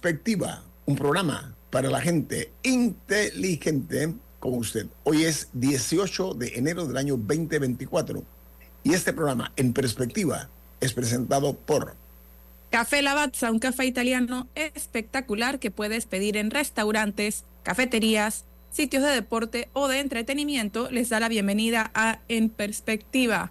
Perspectiva, un programa para la gente inteligente como usted. Hoy es 18 de enero del año 2024 y este programa En Perspectiva es presentado por Café Lavazza, un café italiano espectacular que puedes pedir en restaurantes, cafeterías, sitios de deporte o de entretenimiento. Les da la bienvenida a En Perspectiva.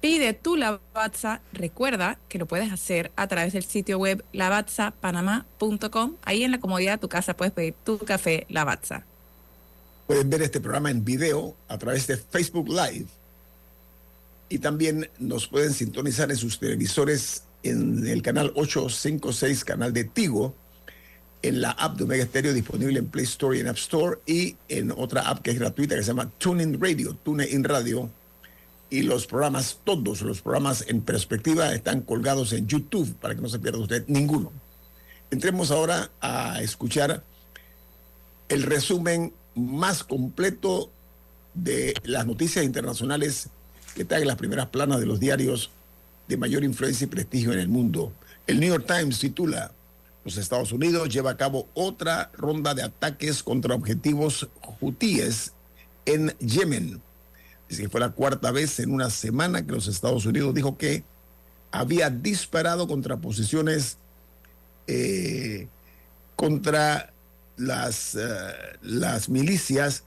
Pide tu Lavazza. Recuerda que lo puedes hacer a través del sitio web lavazzapanamá.com. Ahí en la comodidad de tu casa puedes pedir tu café Lavazza. Pueden ver este programa en video a través de Facebook Live. Y también nos pueden sintonizar en sus televisores en el canal 856, canal de Tigo, en la app de Omega Stereo disponible en Play Store y en App Store, y en otra app que es gratuita que se llama TuneIn Radio, TuneIn Radio y los programas, todos los programas en perspectiva están colgados en YouTube para que no se pierda usted ninguno. Entremos ahora a escuchar el resumen más completo de las noticias internacionales que están en las primeras planas de los diarios de mayor influencia y prestigio en el mundo. El New York Times titula, los Estados Unidos lleva a cabo otra ronda de ataques contra objetivos hutíes en Yemen Dice que fue la cuarta vez en una semana que los Estados Unidos dijo que había disparado contra posiciones eh, contra las, eh, las milicias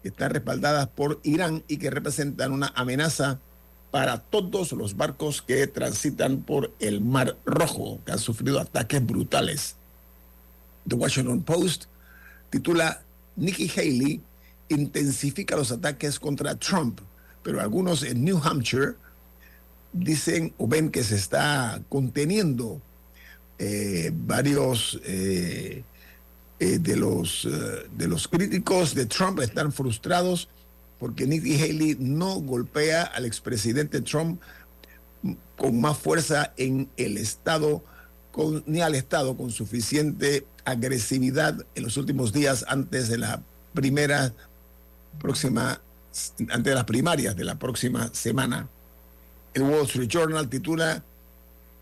que están respaldadas por Irán y que representan una amenaza para todos los barcos que transitan por el Mar Rojo, que han sufrido ataques brutales. The Washington Post titula Nikki Haley intensifica los ataques contra Trump, pero algunos en New Hampshire dicen o ven que se está conteniendo eh, varios eh, eh, de, los, de los críticos de Trump están frustrados porque Nikki Haley no golpea al expresidente Trump con más fuerza en el Estado, con, ni al Estado con suficiente agresividad en los últimos días antes de la primera próxima, antes de las primarias de la próxima semana. El Wall Street Journal titula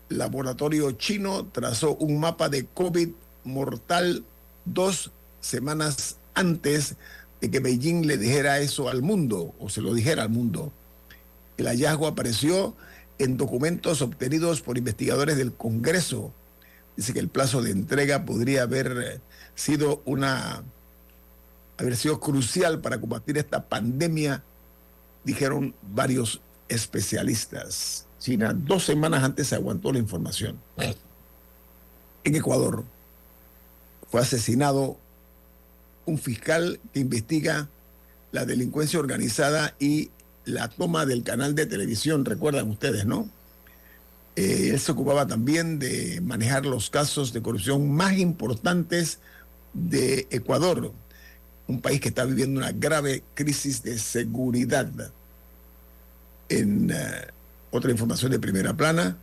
Laboratorio chino trazó un mapa de COVID mortal dos semanas antes de que Beijing le dijera eso al mundo o se lo dijera al mundo. El hallazgo apareció en documentos obtenidos por investigadores del Congreso. Dice que el plazo de entrega podría haber sido una haber sido crucial para combatir esta pandemia, dijeron varios especialistas. China, dos semanas antes se aguantó la información. En Ecuador fue asesinado un fiscal que investiga la delincuencia organizada y la toma del canal de televisión, recuerdan ustedes, ¿no? Eh, él se ocupaba también de manejar los casos de corrupción más importantes de Ecuador un país que está viviendo una grave crisis de seguridad. En eh, otra información de primera plana,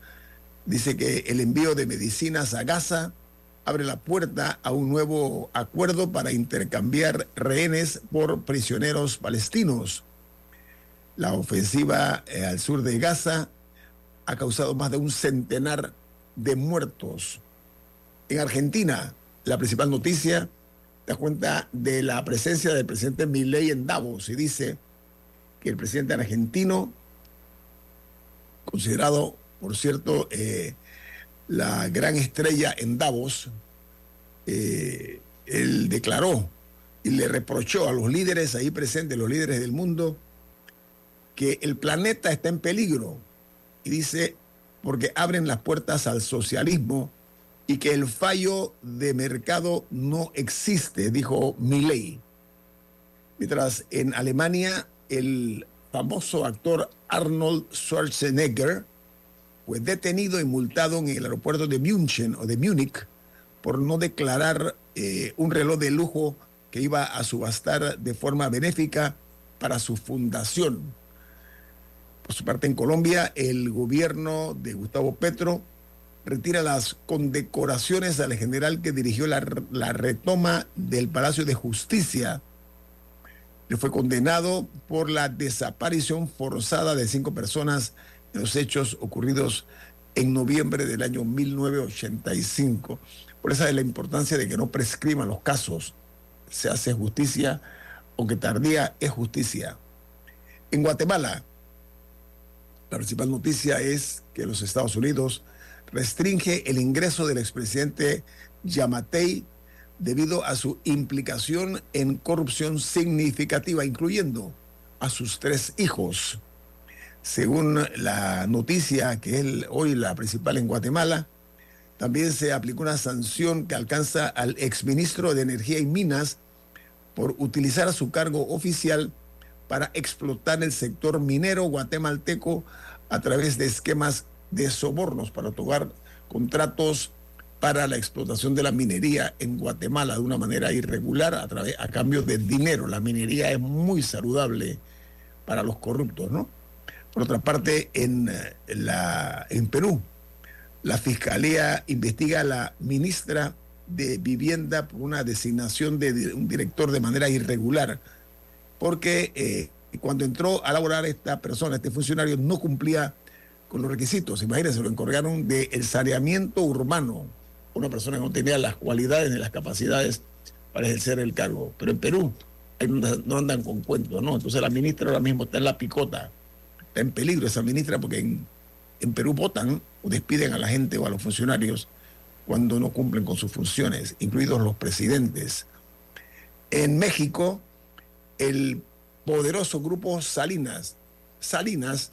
dice que el envío de medicinas a Gaza abre la puerta a un nuevo acuerdo para intercambiar rehenes por prisioneros palestinos. La ofensiva eh, al sur de Gaza ha causado más de un centenar de muertos. En Argentina, la principal noticia da cuenta de la presencia del presidente Milei en Davos y dice que el presidente argentino, considerado, por cierto, eh, la gran estrella en Davos, eh, él declaró y le reprochó a los líderes ahí presentes, los líderes del mundo, que el planeta está en peligro. Y dice, porque abren las puertas al socialismo y que el fallo de mercado no existe, dijo Milley. Mientras en Alemania el famoso actor Arnold Schwarzenegger fue detenido y multado en el aeropuerto de München o de Múnich por no declarar eh, un reloj de lujo que iba a subastar de forma benéfica para su fundación. Por su parte, en Colombia, el gobierno de Gustavo Petro retira las condecoraciones al general que dirigió la, la retoma del Palacio de Justicia. Le fue condenado por la desaparición forzada de cinco personas en los hechos ocurridos en noviembre del año 1985. Por esa es la importancia de que no prescriban los casos. Se hace justicia, aunque tardía es justicia. En Guatemala, la principal noticia es que los Estados Unidos restringe el ingreso del expresidente Yamatei debido a su implicación en corrupción significativa, incluyendo a sus tres hijos. Según la noticia que es hoy la principal en Guatemala, también se aplicó una sanción que alcanza al exministro de Energía y Minas por utilizar su cargo oficial para explotar el sector minero guatemalteco a través de esquemas de sobornos para otorgar contratos para la explotación de la minería en Guatemala de una manera irregular a, través, a cambio de dinero. La minería es muy saludable para los corruptos, ¿no? Por otra parte, en, eh, la, en Perú, la Fiscalía investiga a la ministra de Vivienda por una designación de un director de manera irregular, porque eh, cuando entró a laborar esta persona, este funcionario, no cumplía con los requisitos. Imagínense, lo encargaron del el saneamiento urbano, una persona que no tenía las cualidades ni las capacidades para ejercer el cargo. Pero en Perú no andan con cuentos, ¿no? Entonces la ministra ahora mismo está en la picota está en peligro esa ministra porque en, en Perú votan o despiden a la gente o a los funcionarios cuando no cumplen con sus funciones, incluidos los presidentes. En México, el poderoso grupo Salinas, Salinas,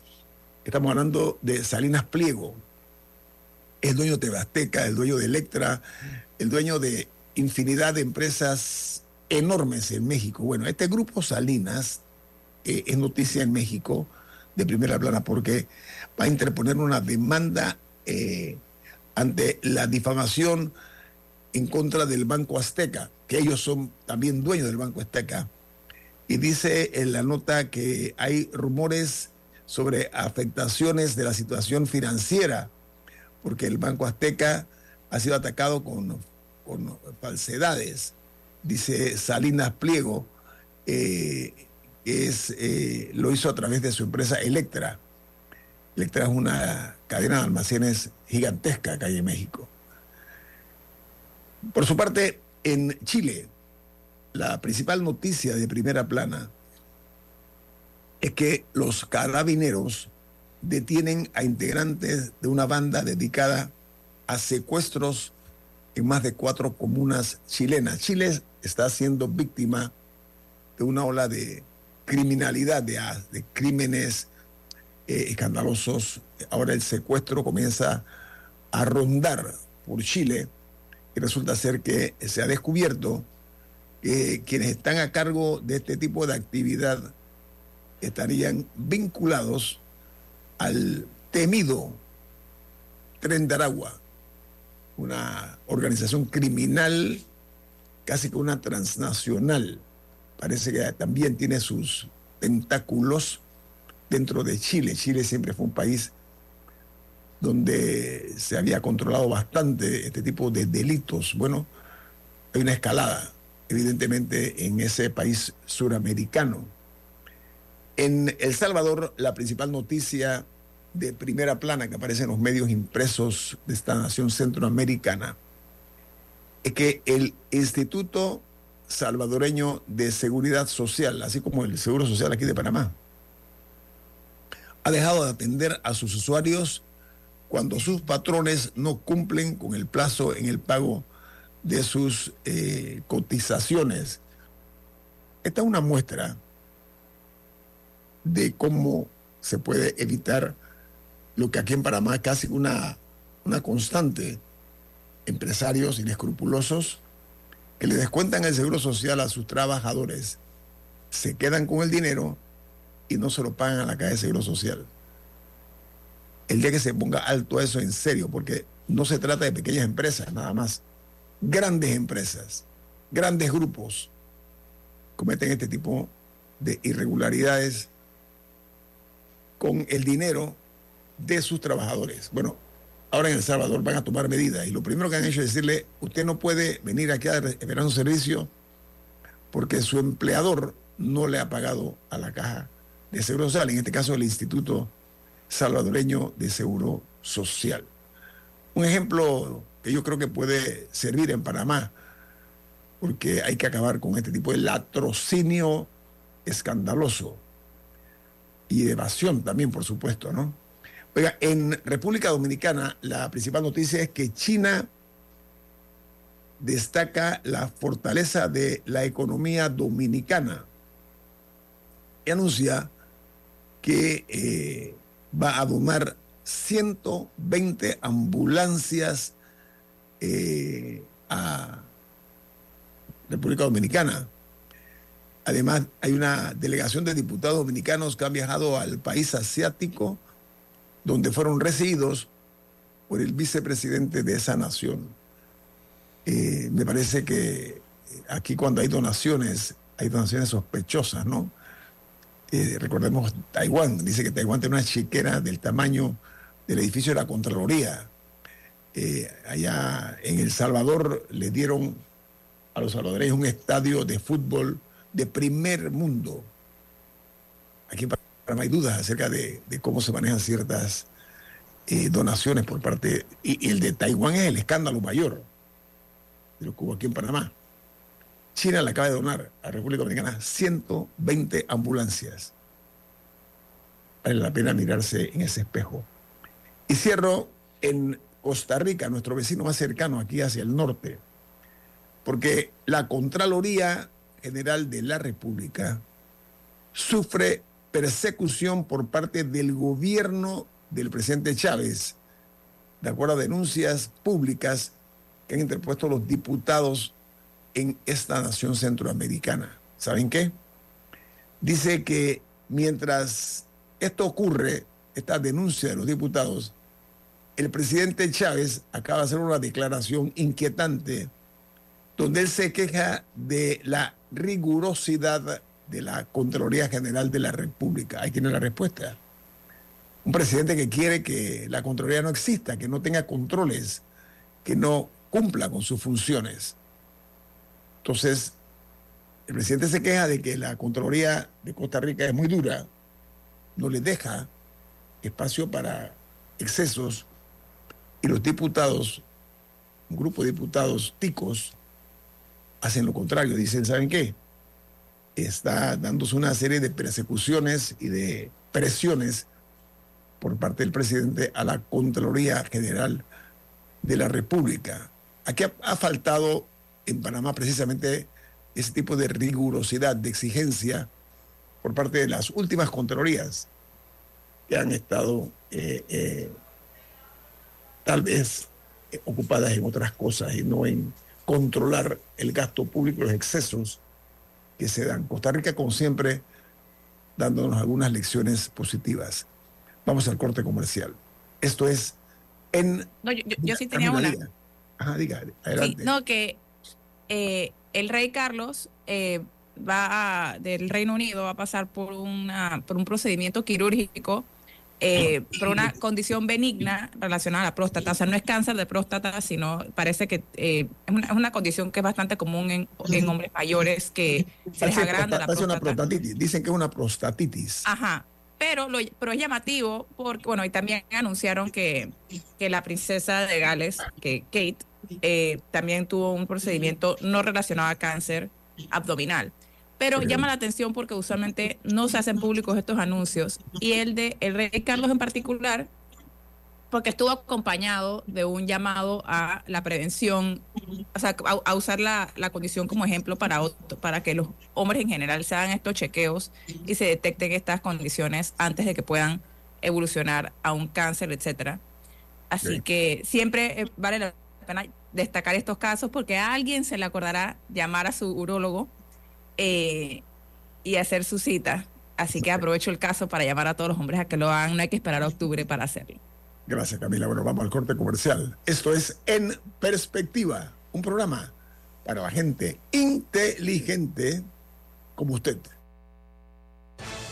estamos hablando de Salinas Pliego, el dueño de Tebasteca, el dueño de Electra, el dueño de infinidad de empresas enormes en México. Bueno, este grupo Salinas eh, es noticia en México de primera plana porque va a interponer una demanda eh, ante la difamación en contra del Banco Azteca, que ellos son también dueños del Banco Azteca. Y dice en la nota que hay rumores sobre afectaciones de la situación financiera, porque el Banco Azteca ha sido atacado con, con falsedades. Dice Salinas Pliego, eh, es, eh, lo hizo a través de su empresa Electra. Electra es una cadena de almacenes gigantesca que hay en México. Por su parte, en Chile, la principal noticia de primera plana es que los carabineros detienen a integrantes de una banda dedicada a secuestros en más de cuatro comunas chilenas. Chile está siendo víctima de una ola de criminalidad, de, de crímenes eh, escandalosos. Ahora el secuestro comienza a rondar por Chile y resulta ser que se ha descubierto que quienes están a cargo de este tipo de actividad estarían vinculados al temido Tren de una organización criminal casi que una transnacional parece que también tiene sus tentáculos dentro de Chile. Chile siempre fue un país donde se había controlado bastante este tipo de delitos. Bueno, hay una escalada, evidentemente, en ese país suramericano. En El Salvador, la principal noticia de primera plana que aparece en los medios impresos de esta nación centroamericana es que el Instituto Salvadoreño de Seguridad Social, así como el Seguro Social aquí de Panamá, ha dejado de atender a sus usuarios cuando sus patrones no cumplen con el plazo en el pago de sus eh, cotizaciones. Esta es una muestra de cómo se puede evitar lo que aquí en Panamá es casi una, una constante. Empresarios inescrupulosos que le descuentan el seguro social a sus trabajadores, se quedan con el dinero y no se lo pagan a la caja de seguro social. El día que se ponga alto eso en serio, porque no se trata de pequeñas empresas nada más, grandes empresas, grandes grupos cometen este tipo de irregularidades con el dinero de sus trabajadores. Bueno, ahora en El Salvador van a tomar medidas y lo primero que han hecho es decirle, usted no puede venir aquí a esperar un servicio porque su empleador no le ha pagado a la caja de seguro social, en este caso el Instituto Salvadoreño de Seguro Social. Un ejemplo que yo creo que puede servir en Panamá, porque hay que acabar con este tipo de latrocinio escandaloso y evasión también, por supuesto, ¿no? Oiga, en República Dominicana la principal noticia es que China destaca la fortaleza de la economía dominicana y anuncia que eh, va a donar 120 ambulancias eh, a República Dominicana. Además, hay una delegación de diputados dominicanos que han viajado al país asiático, donde fueron recibidos por el vicepresidente de esa nación. Eh, me parece que aquí cuando hay donaciones, hay donaciones sospechosas, ¿no? Eh, recordemos Taiwán, dice que Taiwán tiene una chiquera del tamaño del edificio de la Contraloría. Eh, allá en El Salvador le dieron a los salvadoreños un estadio de fútbol de primer mundo. Aquí no hay dudas acerca de, cómo se manejan ciertas eh, donaciones por parte. Y, el de Taiwán es el escándalo mayor de lo que hubo aquí en Panamá. China le acaba de donar a República Dominicana 120 ambulancias. Vale la pena mirarse en ese espejo. Y cierro en Costa Rica, nuestro vecino más cercano aquí hacia el norte, porque la Contraloría General de la República sufre persecución por parte del gobierno del presidente Chávez, de acuerdo a denuncias públicas que han interpuesto los diputados en esta nación centroamericana. ¿Saben qué? Dice que mientras esto ocurre, esta denuncia de los diputados, el presidente Chávez acaba de hacer una declaración inquietante donde él se queja de la rigurosidad de la Contraloría General de la República. Ahí tiene la respuesta. Un presidente que quiere que la Contraloría no exista, que no tenga controles, que no cumpla con sus funciones. Entonces, el presidente se queja de que la Contraloría de Costa Rica es muy dura, no le deja espacio para excesos y los diputados, un grupo de diputados ticos, hacen lo contrario, dicen, ¿saben qué? Está dándose una serie de persecuciones y de presiones por parte del presidente a la Contraloría General de la República. Aquí ha, faltado en Panamá precisamente ese tipo de rigurosidad, de exigencia por parte de las últimas Contralorías que han estado eh, eh, tal vez eh, ocupadas en otras cosas y no en controlar el gasto público, los excesos que se dan. Costa Rica, como siempre, dándonos algunas lecciones positivas. Vamos al corte comercial. Esto es en... No, yo, sí tenía una. Ajá, diga, adelante. no, que eh, el rey Carlos eh, va del Reino Unido va a pasar por, una, por un procedimiento quirúrgico eh, por una condición benigna relacionada a la próstata. O sea, no es cáncer de próstata, sino parece que eh, es, una, es, una, condición que es bastante común en, en hombres mayores que se les agranda la próstata. Una prostatitis. Dicen que es una prostatitis. Ajá. Pero, lo, pero es llamativo porque, bueno, y también anunciaron que, que la princesa de Gales, que Kate, eh, también tuvo un procedimiento no relacionado a cáncer abdominal. Pero llama la atención porque usualmente no se hacen públicos estos anuncios. Y el de el rey Carlos en particular, porque estuvo acompañado de un llamado a la prevención, o sea, a, a usar la, la, condición como ejemplo para, para que los hombres en general se hagan estos chequeos y se detecten estas condiciones antes de que puedan evolucionar a un cáncer, etcétera. Así sí. que siempre eh, vale la pena destacar estos casos porque a alguien se le acordará llamar a su urólogo eh, y hacer su cita. Así que aprovecho el caso para llamar a todos los hombres a que lo hagan. No hay que esperar a octubre para hacerlo. Gracias, Camila. Bueno, vamos al corte comercial. Esto es En Perspectiva, un programa para la gente inteligente como usted.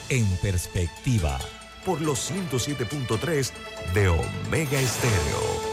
En Perspectiva. Por los 107.3 de Omega Estéreo.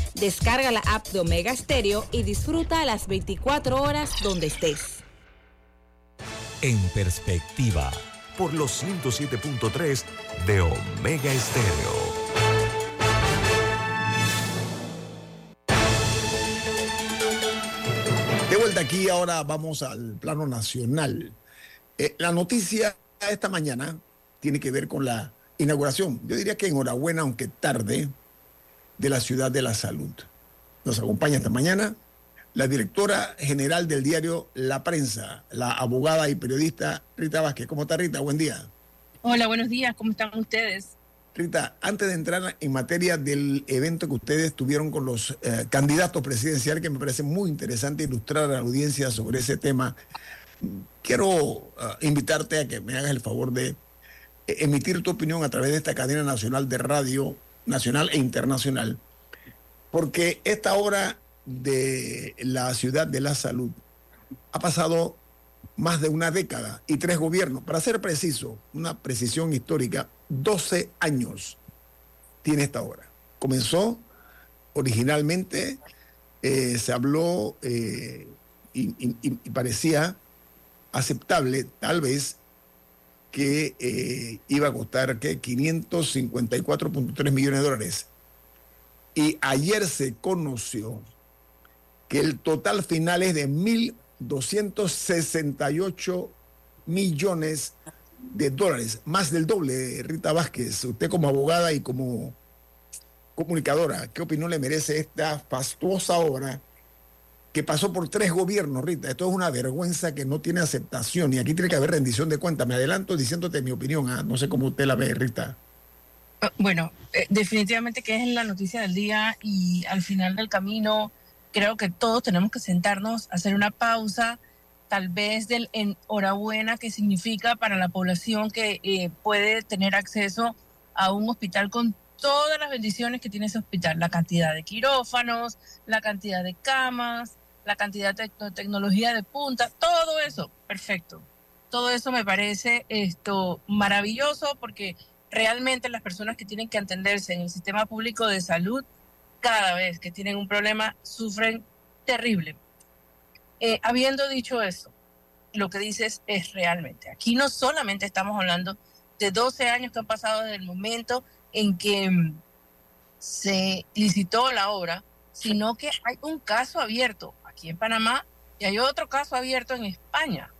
Descarga la app de Omega Stereo y disfruta las 24 horas donde estés. En perspectiva. Por los 107.3 de Omega Estéreo. De vuelta aquí, ahora vamos al plano nacional. Eh, la noticia esta mañana tiene que ver con la inauguración. Yo diría que enhorabuena, aunque tarde, de la Ciudad de la Salud. Nos acompaña esta mañana la directora general del diario La Prensa, la abogada y periodista Rita Vázquez. ¿Cómo está Rita? Buen día. Hola, buenos días. ¿Cómo están ustedes? Rita, antes de entrar en materia del evento que ustedes tuvieron con los eh, candidatos presidenciales, que me parece muy interesante ilustrar a la audiencia sobre ese tema, quiero uh, invitarte a que me hagas el favor de emitir tu opinión a través de esta cadena nacional de radio nacional e internacional, porque esta obra de la ciudad de la salud ha pasado más de una década y tres gobiernos. Para ser preciso, una precisión histórica, 12 años tiene esta obra. Comenzó originalmente, eh, se habló eh, y, parecía aceptable, tal vez, que eh, iba a costar ¿qué? 554.3 millones de dólares. Y ayer se conoció que el total final es de 1.268 millones de dólares, más del doble, Rita Vázquez. Usted como abogada y como comunicadora, ¿qué opinión le merece esta fastuosa obra que pasó por tres gobiernos, Rita. Esto es una vergüenza que no tiene aceptación y aquí tiene que haber rendición de cuentas. Me adelanto diciéndote mi opinión, ¿ah? no sé cómo usted la ve, Rita. Bueno, eh, definitivamente que es la noticia del día y al final del camino creo que todos tenemos que sentarnos, hacer una pausa, tal vez del enhorabuena que significa para la población que eh, puede tener acceso a un hospital con todas las bendiciones que tiene ese hospital, la cantidad de quirófanos, la cantidad de camas, la cantidad de tecnología de punta, todo eso, perfecto. Todo eso me parece esto maravilloso porque realmente las personas que tienen que atenderse en el sistema público de salud, cada vez que tienen un problema, sufren terrible. Eh, habiendo dicho eso, lo que dices es realmente, aquí no solamente estamos hablando de 12 años que han pasado desde el momento en que mm, se licitó la obra, sino que hay un caso abierto aquí en Panamá y hay otro caso abierto en España.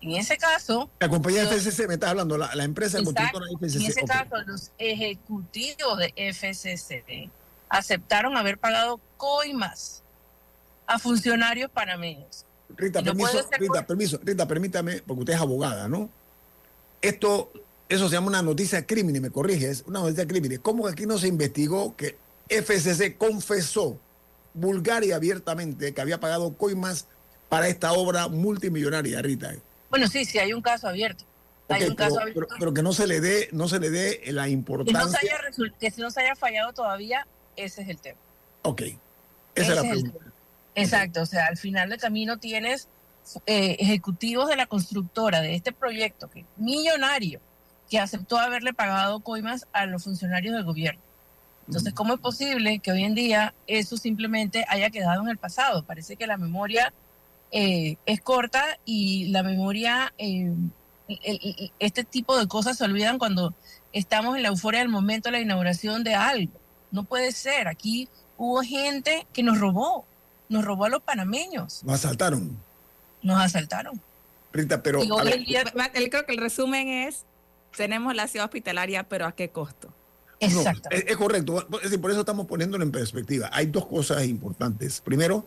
En ese caso... La compañía los- FCC, me estás hablando, la, la empresa Exacto. En FCC. ese ok. caso, los ejecutivos de FCC aceptaron haber pagado coimas a funcionarios panameños. Rita, no permiso, Rita, por- permiso, Rita, permítame, porque usted es abogada, ¿no? Esto, eso se llama una noticia de crimen, y me corriges, una noticia de crimen. ¿Cómo que aquí no se investigó que FCC confesó vulgar y abiertamente que había pagado coimas para esta obra multimillonaria, Rita? Bueno, sí, sí, hay un caso abierto. Hay un caso pero, abierto. pero- pero que no se le dé, no se le dé la que, no se importancia. haya que no se haya fallado todavía, ese es el tema. Ok, esa es Ese la es pregunta. Exacto, o sea, al final del camino tienes eh, ejecutivos de la constructora de este proyecto, que millonario, que aceptó haberle pagado coimas a los funcionarios del gobierno. Entonces, ¿cómo es posible que hoy en día eso simplemente haya quedado en el pasado? Parece que la memoria eh, es corta y la memoria, eh, el- el- este tipo de cosas se olvidan cuando estamos en la euforia del momento de la inauguración de algo. No puede ser. Aquí hubo gente que nos robó, nos robó a los panameños, Lo asaltaron, nos asaltaron. Rita, pero Y hoy a ver, en día- El- creo que el resumen es, tenemos la ciudad hospitalaria, pero ¿a qué costo? No, Exacto. es, es correcto. Es decir, por eso estamos poniéndolo en perspectiva. Hay dos cosas importantes. Primero,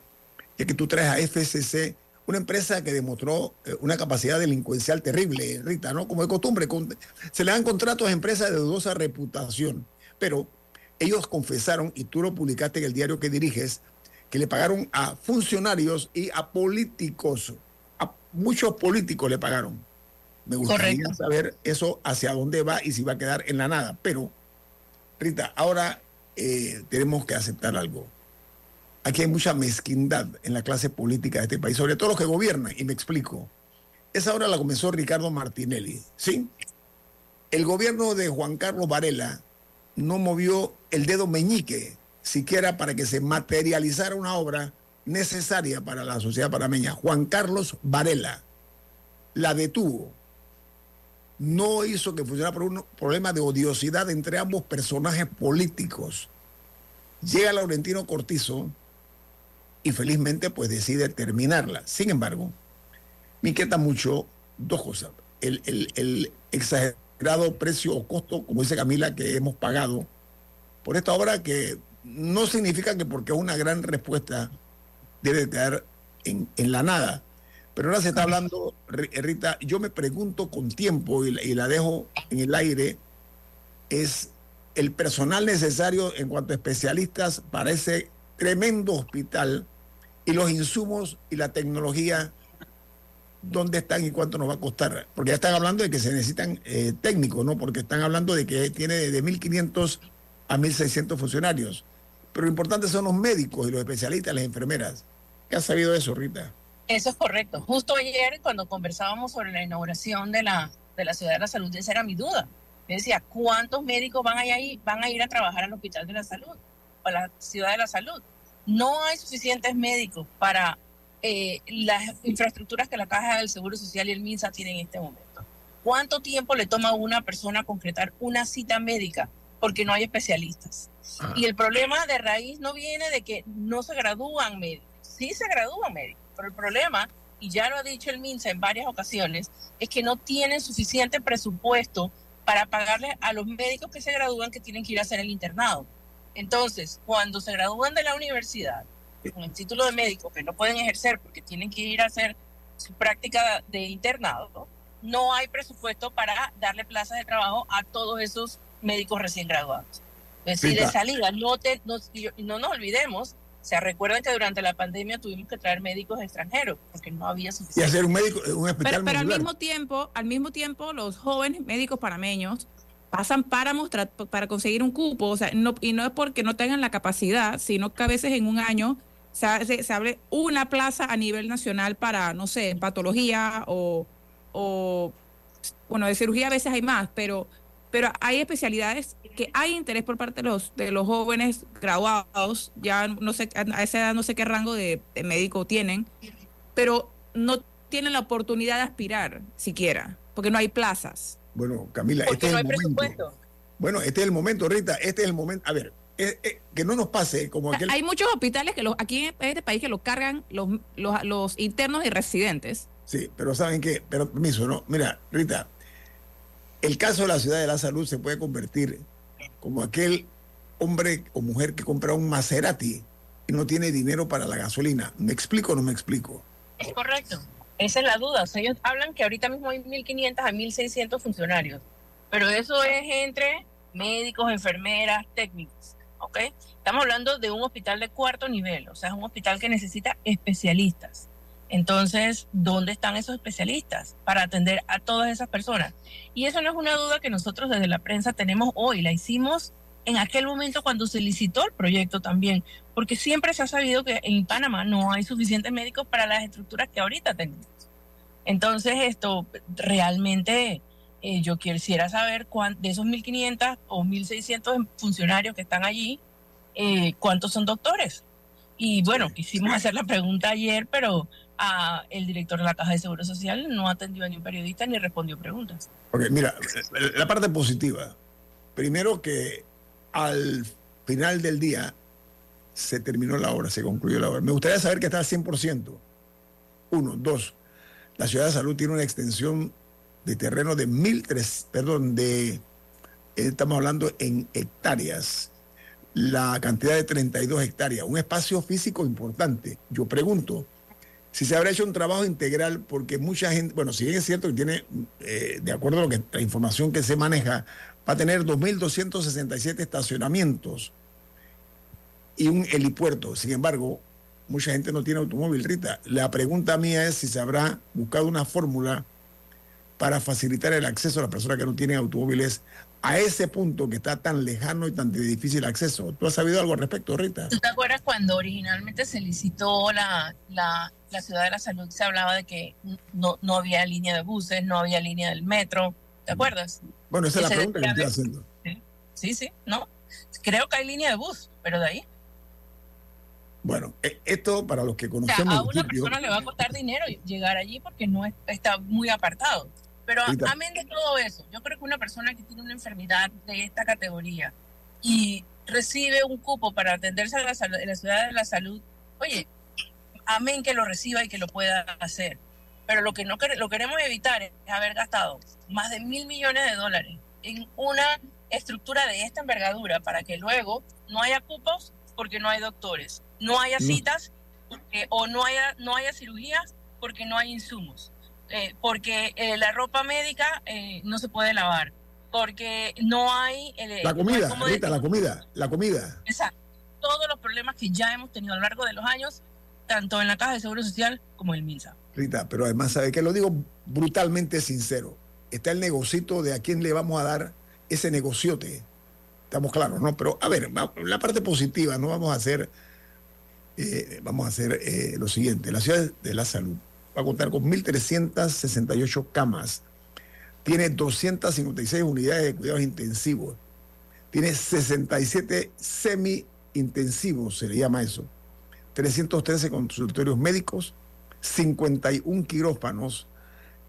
es que tú traes a FCC, una empresa que demostró eh, una capacidad delincuencial terrible, Rita, ¿no? Como de costumbre. con- se le dan contratos a empresas de dudosa reputación. Pero ellos confesaron, y tú lo publicaste en el diario que diriges, que le pagaron a funcionarios y a políticos. A muchos políticos le pagaron. Me gustaría Correcto. saber eso hacia dónde va y si va a quedar en la nada. Pero Rita, ahora eh, tenemos que aceptar algo. Aquí hay mucha mezquindad en la clase política de este país, sobre todo los que gobiernan, y me explico. Esa hora la comenzó Ricardo Martinelli, ¿sí? El gobierno de Juan Carlos Varela no movió el dedo meñique siquiera para que se materializara una obra necesaria para la sociedad panameña. Juan Carlos Varela la detuvo no hizo que funcionara por un problema de odiosidad entre ambos personajes políticos. Llega Laurentino Cortizo y felizmente pues decide terminarla. Sin embargo, me inquieta mucho dos cosas. El, exagerado precio o costo, como dice Camila, que hemos pagado por esta obra que no significa que porque es una gran respuesta debe quedar en la nada. Pero ahora se está hablando, Ri- Rita, yo me pregunto con tiempo y la, y la dejo en el aire, es el personal necesario en cuanto a especialistas para ese tremendo hospital y los insumos y la tecnología, ¿dónde están y cuánto nos va a costar? Porque ya están hablando de que se necesitan eh, técnicos, ¿no? Porque están hablando de que tiene de 1.500 a 1.600 funcionarios. Pero lo importante son los médicos y los especialistas, las enfermeras. ¿Qué has sabido de eso, Rita? Eso es correcto. Justo ayer, cuando conversábamos sobre la inauguración de la, de la Ciudad de la Salud, esa era mi duda. Me decía, ¿cuántos médicos van a, ir, van a ir a trabajar al Hospital de la Salud o a la Ciudad de la Salud? No hay suficientes médicos para eh, las infraestructuras que la Caja del Seguro Social y el MINSA tienen en este momento. ¿Cuánto tiempo le toma a una persona concretar una cita médica? Porque no hay especialistas. Ah. Y el problema de raíz no viene de que no se gradúan médicos. Sí se gradúan médicos, pero el problema, y ya lo ha dicho el MINSA en varias ocasiones, es que no tienen suficiente presupuesto para pagarle a los médicos que se gradúan que tienen que ir a hacer el internado. Entonces, cuando se gradúan de la universidad con el título de médico que no pueden ejercer porque tienen que ir a hacer su práctica de internado, no hay presupuesto para darle plazas de trabajo a todos esos médicos recién graduados. Es decir, de salida, no, te, no, no nos olvidemos, o sea, recuerden que durante la pandemia tuvimos que traer médicos extranjeros porque no había Y suficiente. hacer un médico, un hospital Pero, pero al mismo tiempo, al mismo tiempo, los jóvenes médicos panameños pasan páramos tra- para conseguir un cupo, o sea, no, y no es porque no tengan la capacidad, sino que a veces en un año se, hace- se abre una plaza a nivel nacional para, no sé, patología o, o, bueno, de cirugía a veces hay más, pero, pero hay especialidades que hay interés por parte de los, de los jóvenes graduados, ya no sé, a esa edad no sé qué rango de, de médico tienen, pero no tienen la oportunidad de aspirar siquiera, porque no hay plazas. Bueno, Camila, porque este no es hay el momento. presupuesto. Bueno, este es el momento, Rita, este es el momento. A ver, eh, eh, que no nos pase como aquel... Hay muchos hospitales que los, aquí en este país que lo cargan los, los, los internos y residentes. Sí, pero ¿saben qué? Pero permiso, ¿no? Mira, Rita, el caso de la ciudad de la salud se puede convertir como aquel hombre o mujer que compra un Maserati y no tiene dinero para la gasolina. ¿Me explico o no me explico? Es correcto. Esa es la duda. O sea, ellos hablan que ahorita mismo hay 1.500 a 1.600 funcionarios, pero eso es entre médicos, enfermeras, técnicos. ¿ok? Estamos hablando de un hospital de cuarto nivel, o sea, es un hospital que necesita especialistas. Entonces, ¿dónde están esos especialistas para atender a todas esas personas? Y eso no es una duda que nosotros desde la prensa tenemos hoy, la hicimos en aquel momento cuando se licitó el proyecto también, porque siempre se ha sabido que en Panamá no hay suficientes médicos para las estructuras que ahorita tenemos. Entonces, esto realmente eh, yo quisiera saber cuán- de esos 1.500 o 1.600 funcionarios que están allí, eh, cuántos son doctores. Y bueno, quisimos hacer la pregunta ayer, pero ah, el director de la Caja de Seguro Social no atendió a ni un periodista ni respondió preguntas. Ok, mira, la parte positiva. Primero que al final del día se terminó la obra, se concluyó la obra. Me gustaría saber que está al 100%. Uno. Dos. La ciudad de salud tiene una extensión de terreno de mil tres, perdón, de, eh, estamos hablando en hectáreas. La cantidad de 32 hectáreas, un espacio físico importante. Yo pregunto, si se habrá hecho un trabajo integral, porque mucha gente, bueno, si bien es cierto que tiene, eh, de acuerdo a lo que, la información que se maneja, va a tener 2.267 estacionamientos y un helipuerto. Sin embargo, mucha gente no tiene automóvil, Rita. La pregunta mía es si se habrá buscado una fórmula para facilitar el acceso a las personas que no tienen automóviles a ese punto que está tan lejano y tan de difícil acceso. ¿Tú has sabido algo al respecto, Rita? ¿Tú te acuerdas cuando originalmente se licitó la, la, la Ciudad de la Salud? Se hablaba de que no, no había línea de buses, no había línea del metro. ¿Te acuerdas? Bueno, esa es la pregunta que decía estoy haciendo. Sí, sí, no. Creo que hay línea de bus, pero de ahí. Bueno, eh, esto para los que O sea, conocemos a el una sitio, persona le va a costar dinero llegar allí porque no es- está muy apartado. Pero amén de todo eso, yo creo que una persona que tiene una enfermedad de esta categoría y recibe un cupo para atenderse a la, salud- en la ciudad de la salud, oye, amén que lo reciba y que lo pueda hacer. Pero lo que no lo queremos evitar es haber gastado más de mil millones de dólares en una estructura de esta envergadura para que luego no haya cupos porque no hay doctores, no haya citas porque- o no haya, no haya cirugías porque no hay insumos, eh, porque eh, la ropa médica eh, no se puede lavar, porque no hay... la no hay comida, Rita, la comida, la comida. Exacto. Todos los problemas que ya hemos tenido a lo largo de los años, tanto en la Caja de Seguro Social como en el MINSA. Rita, pero además, ¿sabe que Lo digo brutalmente sincero. Está el negocito de a quién le vamos a dar ese negociote. Estamos claros, ¿no? Pero, a ver, la parte positiva, ¿no? Vamos a hacer, vamos a hacer lo siguiente. La ciudad de la salud va a contar con 1.368 camas. Tiene 256 unidades de cuidados intensivos. Tiene 67 semi-intensivos, se le llama eso. 313 consultorios médicos, 51 quirófanos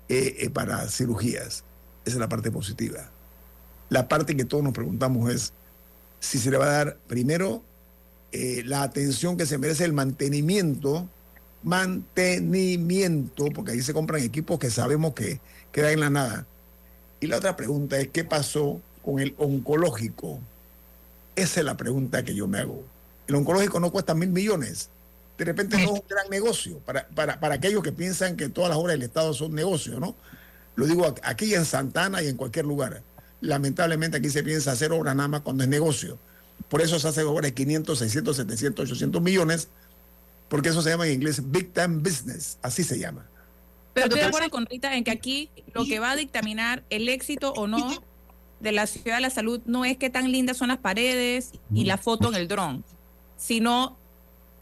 eh, eh, para cirugías. Esa es la parte positiva. La parte que todos nos preguntamos es si se le va a dar primero eh, la atención que se merece el mantenimiento, mantenimiento, porque ahí se compran equipos que sabemos que quedan en la nada. Y la otra pregunta es, ¿qué pasó con el oncológico? Esa es la pregunta que yo me hago. El oncológico no cuesta mil millones. De repente no es un gran negocio para, para, para aquellos que piensan que todas las obras del Estado son negocios, ¿no? Lo digo aquí en Santana y en cualquier lugar. Lamentablemente aquí se piensa hacer obras nada más cuando es negocio. Por eso se hacen obras de 500, 600, 700, 800 millones, porque eso se llama en inglés Big Time Business, así se llama. Pero estoy de acuerdo con Rita en que aquí lo que va a dictaminar el éxito o no de la ciudad de la salud no es qué tan lindas son las paredes y la foto en el dron, sino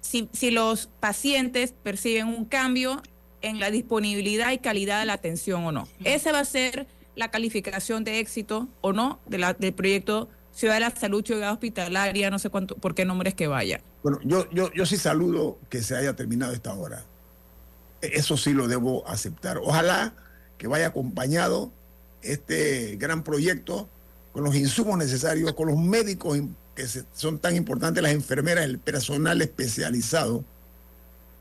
si, si los pacientes perciben un cambio en la disponibilidad y calidad de la atención o no. Esa va a ser la calificación de éxito o no de la, del proyecto Ciudad de la Salud, Ciudad Hospitalaria, no sé cuánto, por qué nombres que vaya. Bueno, yo, yo, yo sí saludo que se haya terminado esta hora. E- Eso sí lo debo aceptar. Ojalá que vaya acompañado este gran proyecto con los insumos necesarios, con los médicos que son tan importantes, las enfermeras, el personal especializado.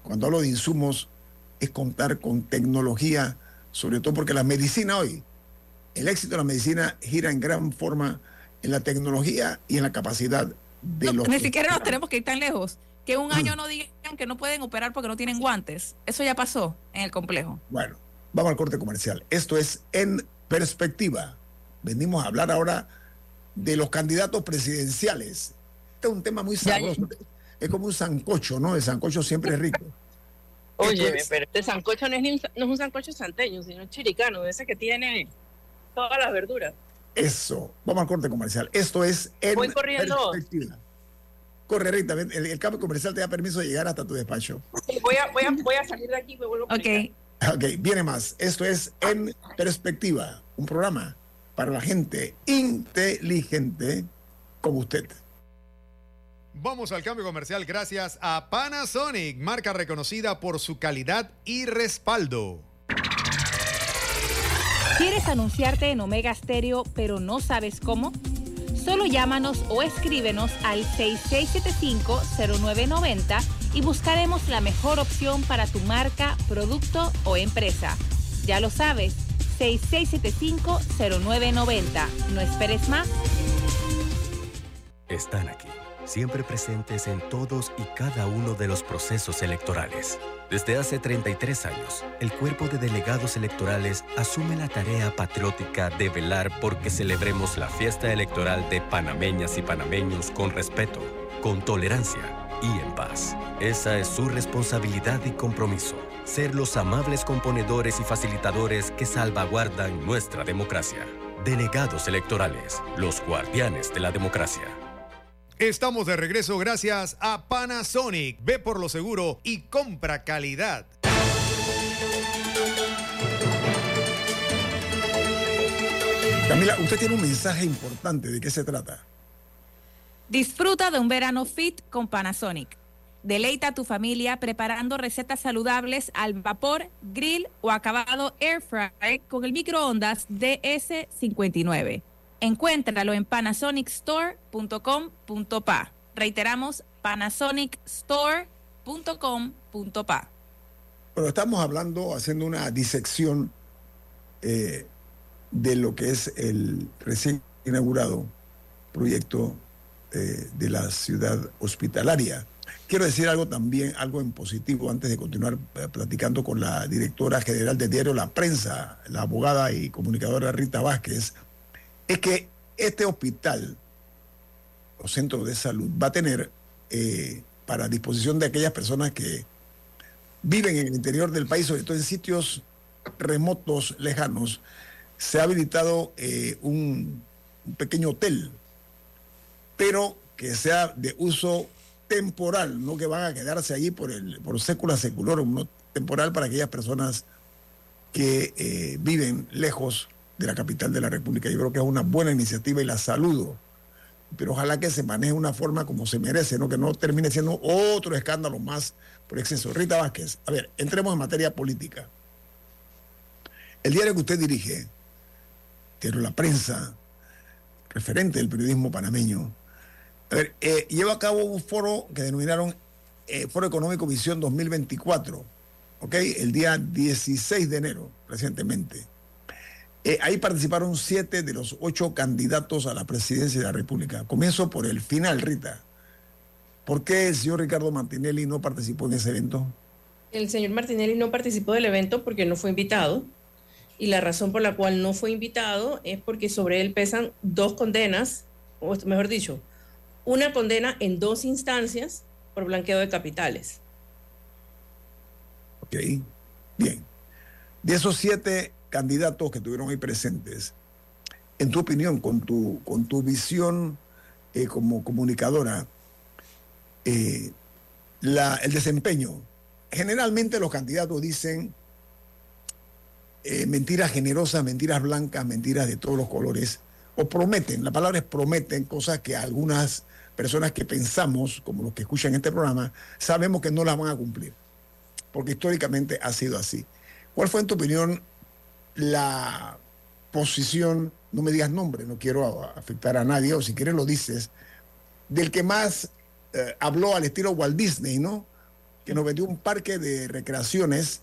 Cuando hablo de insumos, es contar con tecnología, sobre todo porque la medicina hoy, el éxito de la medicina gira en gran forma en la tecnología y en la capacidad de los... Ni siquiera nos tenemos que ir tan lejos. Que un año no digan que no pueden operar porque no tienen guantes. Eso ya pasó en el complejo. Bueno, vamos al corte comercial. Esto es En Perspectiva. Venimos a hablar ahora de los candidatos presidenciales. Este es un tema muy sabroso. Es como un sancocho, ¿no? El sancocho siempre es rico. Oye, pero este sancocho no es, un, no es un sancocho santeño, sino chiricano, ese que tiene todas las verduras. Eso. Vamos al corte comercial. Esto es en Voy corriendo. perspectiva. Corre, Rita. El, el, cambio comercial te da permiso de llegar hasta tu despacho. Sí, voy, a, voy, a, voy a salir de aquí y me vuelvo a Ok. Ok, viene más. Esto es En Perspectiva, un programa para la gente inteligente como usted. Vamos al cambio comercial gracias a Panasonic, marca reconocida por su calidad y respaldo. ¿Quieres anunciarte en Omega Stereo pero no sabes cómo? Solo llámanos o escríbenos al 6675-0990 y buscaremos la mejor opción para tu marca, producto o empresa. Ya lo sabes, 6675-0990. No esperes más. Están aquí, siempre presentes en todos y cada uno de los procesos electorales. Desde hace 33 años, el cuerpo de delegados electorales asume la tarea patriótica de velar porque celebremos la fiesta electoral de panameñas y panameños con respeto, con tolerancia y en paz. Esa es su responsabilidad y compromiso, ser los amables componedores y facilitadores que salvaguardan nuestra democracia. Delegados electorales, los guardianes de la democracia. Estamos de regreso gracias a Panasonic. Ve por lo seguro y compra calidad. Camila, usted tiene un mensaje importante. ¿De qué se trata? Disfruta de un verano fit con Panasonic. Deleita a tu familia preparando recetas saludables al vapor, grill o acabado air fry con el microondas DS59. Encuéntralo en panasonicstore.com.pa. Reiteramos, panasonicstore.com.pa. Bueno, estamos hablando, haciendo una disección eh, de lo que es el recién inaugurado proyecto eh, de la ciudad hospitalaria. Quiero decir algo también, algo en positivo, antes de continuar eh, platicando con la directora general de Diario La Prensa, la abogada y comunicadora Rita Vázquez, es que este hospital o centro de salud va a tener eh, para disposición de aquellas personas que viven en el interior del país, sobre todo en sitios remotos, lejanos, se ha habilitado eh, un, pequeño hotel, pero que sea de uso temporal, no que van a quedarse allí por el por sécula seculorum, no temporal para aquellas personas que eh, viven lejos de la capital de la República. Yo creo que es una buena iniciativa y la saludo. Pero ojalá que se maneje de una forma como se merece, ¿no? que no termine siendo otro escándalo más por exceso. Rita Vázquez, a ver, entremos en materia política. El diario que usted dirige, Diario La Prensa, referente del periodismo panameño, a ver, eh, lleva a cabo un foro que denominaron eh, Foro Económico Visión 2024, ¿ok? El día 16 de enero, recientemente. Eh, ahí participaron siete de los ocho candidatos a la presidencia de la República. Comienzo por el final, Rita. ¿Por qué el señor Ricardo Martinelli no participó en ese evento? El señor Martinelli no participó del evento porque no fue invitado. Y la razón por la cual no fue invitado es porque sobre él pesan dos condenas, o mejor dicho, una condena en dos instancias por blanqueo de capitales. Ok, bien. De esos siete candidatos que estuvieron ahí presentes, en tu opinión, con tu, con tu visión eh, como comunicadora, eh, el desempeño, generalmente los candidatos dicen eh, mentiras generosas, mentiras blancas, mentiras de todos los colores, o prometen, la palabra es prometen cosas que algunas personas que pensamos, como los que escuchan este programa, sabemos que no las van a cumplir, porque históricamente ha sido así. ¿Cuál fue, en tu opinión, la posición, no me digas nombre, no quiero afectar a nadie, o si quieres lo dices, del que más eh, habló al estilo Walt Disney, ¿no? Que nos vendió un parque de recreaciones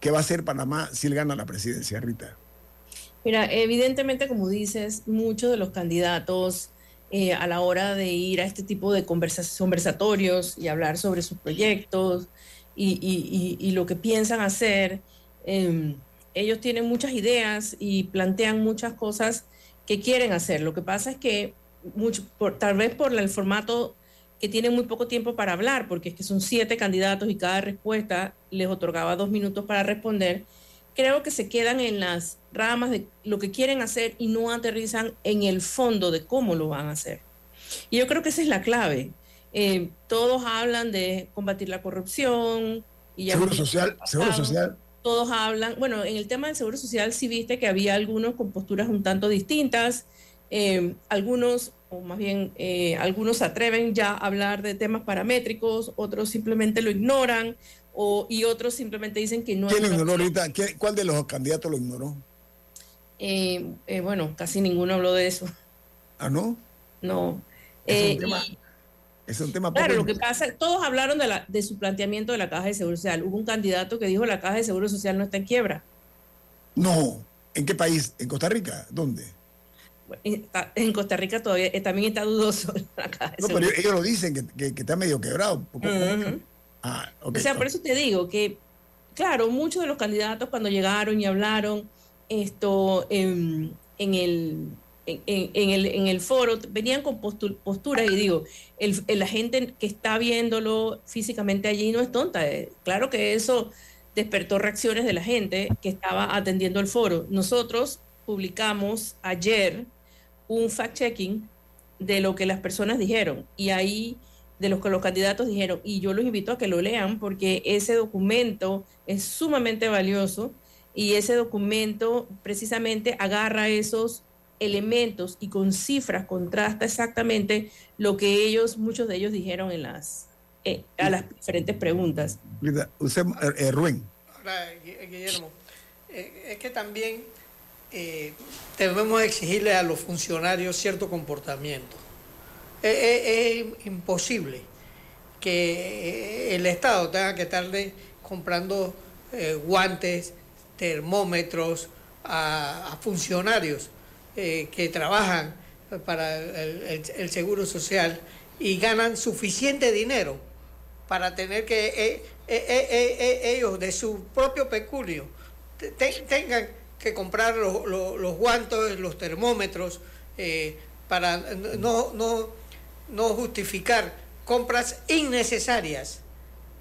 que va a ser Panamá si él gana la presidencia, Rita. Mira, evidentemente, como dices, muchos de los candidatos eh, a la hora de ir a este tipo de conversatorios y hablar sobre sus proyectos y- y lo que piensan hacer, eh, ellos tienen muchas ideas y plantean muchas cosas que quieren hacer. Lo que pasa es que mucho, por, tal vez por el formato que tienen muy poco tiempo para hablar, porque es que son siete candidatos y cada respuesta les otorgaba dos minutos para responder, creo que se quedan en las ramas de lo que quieren hacer y no aterrizan en el fondo de cómo lo van a hacer. Y yo creo que esa es la clave. Eh, todos hablan de combatir la corrupción y ya Seguro social, seguro social. Todos hablan, bueno, en el tema del seguro social sí viste que había algunos con posturas un tanto distintas, eh, algunos, o más bien eh, algunos se atreven ya a hablar de temas paramétricos, otros simplemente lo ignoran, o, y otros simplemente dicen que no ¿Quién ignoró ahorita? ¿Quién- ¿Cuál de los candidatos lo ignoró? Eh, eh, bueno, casi ninguno habló de eso. Ah, ¿no? No. Es un tema, y- es un tema claro, poco- lo que pasa, todos hablaron de, la, de su planteamiento de la caja de seguro social. Hubo un candidato que dijo la caja de seguro social no está en quiebra. No. ¿En qué país? ¿En Costa Rica? ¿Dónde? En Costa Rica todavía eh, también está dudoso la caja de No, pero ellos lo dicen que, que- que está medio quebrado. Ah. O sea, por eso te digo que, claro, muchos de los candidatos cuando llegaron y hablaron esto en, en el, en, el, en el foro, venían con postu- posturas y digo, el- la gente que está viéndolo físicamente allí no es tonta. eh. Claro que eso despertó reacciones de la gente que estaba atendiendo el foro. Nosotros publicamos ayer un fact-checking de lo que las personas dijeron y ahí de lo que los candidatos dijeron y yo los invito a que lo lean porque ese documento es sumamente valioso y ese documento precisamente agarra esos elementos y con cifras contrasta exactamente lo que ellos, muchos de ellos dijeron en las, eh, a las diferentes preguntas. Usted, eh, eh, Rubén. Ahora, Gu- Guillermo, eh, es que también eh, debemos exigirle a los funcionarios cierto comportamiento. Eh, eh, es imposible que eh, el Estado tenga que estarle comprando eh, guantes, termómetros a, a funcionarios eh, que trabajan para el, Seguro Social y ganan suficiente dinero para tener que eh, eh, ellos de su propio peculio te- te- tengan que comprar los, los- los guantes, los termómetros, para no, no, no justificar compras innecesarias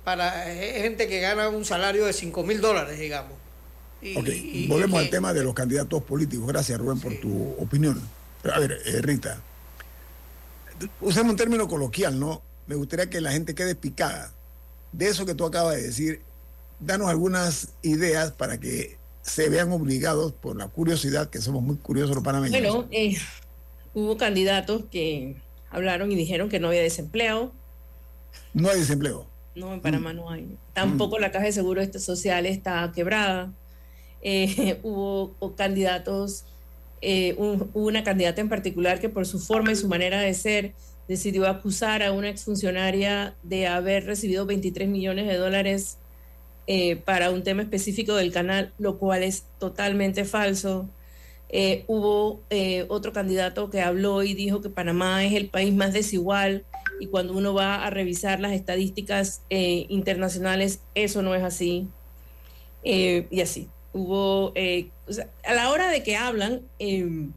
para gente que gana un salario de 5 mil dólares, digamos. Y- Ok, y- volvemos al tema de los candidatos políticos. Gracias, Rubén, por tu opinión. Pero, a ver, eh, Rita, usemos un término coloquial, ¿no? Me gustaría que la gente quede picada de eso que tú acabas de decir. Danos algunas ideas para que se vean obligados por la curiosidad, que somos muy curiosos los panameños. Bueno, eh, hubo candidatos que hablaron y dijeron que no había desempleo, No hay desempleo. No, en Panamá no hay. Tampoco la Caja de Seguro este Social está quebrada. Eh, hubo candidatos, eh, un- hubo una candidata en particular que por su forma y su manera de ser decidió acusar a una exfuncionaria de haber recibido 23 millones de dólares eh, para un tema específico del canal, lo cual es totalmente falso. Eh, hubo eh, otro candidato que habló y dijo que Panamá es el país más desigual y cuando uno va a revisar las estadísticas eh, internacionales, eso no es así. Eh, y así. Hubo, eh, a la hora de que hablan, eh,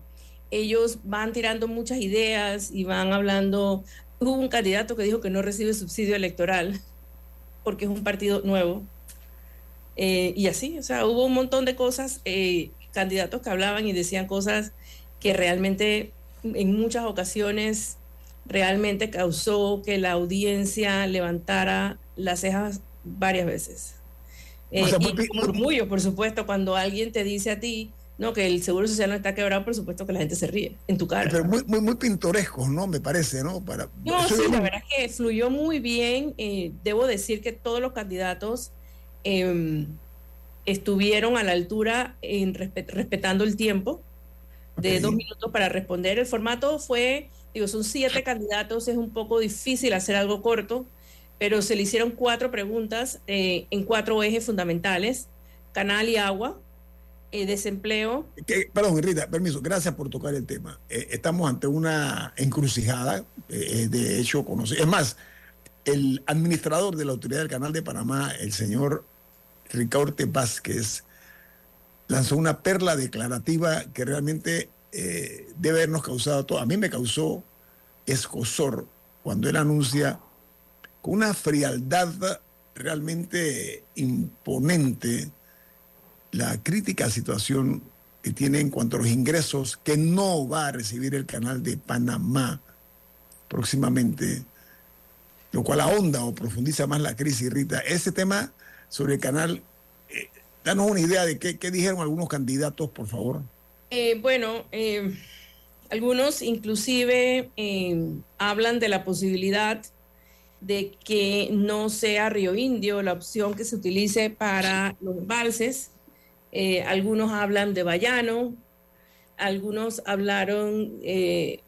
ellos van tirando muchas ideas y van hablando. Hubo un candidato que dijo que no recibe subsidio electoral porque es un partido nuevo. Eh, y así, o sea, hubo un montón de cosas, eh, candidatos que hablaban y decían cosas que realmente en muchas ocasiones realmente causó que la audiencia levantara las cejas varias veces. Eh, O sea, y orgullo, por supuesto, cuando alguien te dice a ti, no, que el seguro social no está quebrado, por supuesto que la gente se ríe en tu cara. Pero muy, muy, muy pintorescos, ¿no? Me parece, ¿no? Para, No, sí, un- la verdad es que fluyó muy bien. eh, debo decir que todos los candidatos eh, estuvieron a la altura en respetando el tiempo de dos minutos para responder. El formato fue, digo, son siete candidatos, es un poco difícil hacer algo corto, pero se le hicieron cuatro preguntas eh, en cuatro ejes fundamentales, canal y agua, eh, desempleo. perdón, Rita, permiso, gracias por tocar el tema. Eh, estamos ante una encrucijada, de hecho, conocido. Es más, el administrador de la Autoridad del Canal de Panamá, el señor Ricardo Vázquez, lanzó una perla declarativa que realmente debe habernos causado todo. A mí me causó escosor cuando él anuncia con una frialdad realmente imponente la crítica situación que tiene en cuanto a los ingresos que no va a recibir el canal de Panamá próximamente, lo cual ahonda o profundiza más la crisis, Rita. Ese tema sobre el canal Danos una idea de qué, dijeron algunos candidatos, por favor. Eh, bueno, eh, algunos inclusive eh, hablan de la posibilidad de que no sea Río Indio la opción que se utilice para los embalses. algunos hablan de Bayano, algunos hablaron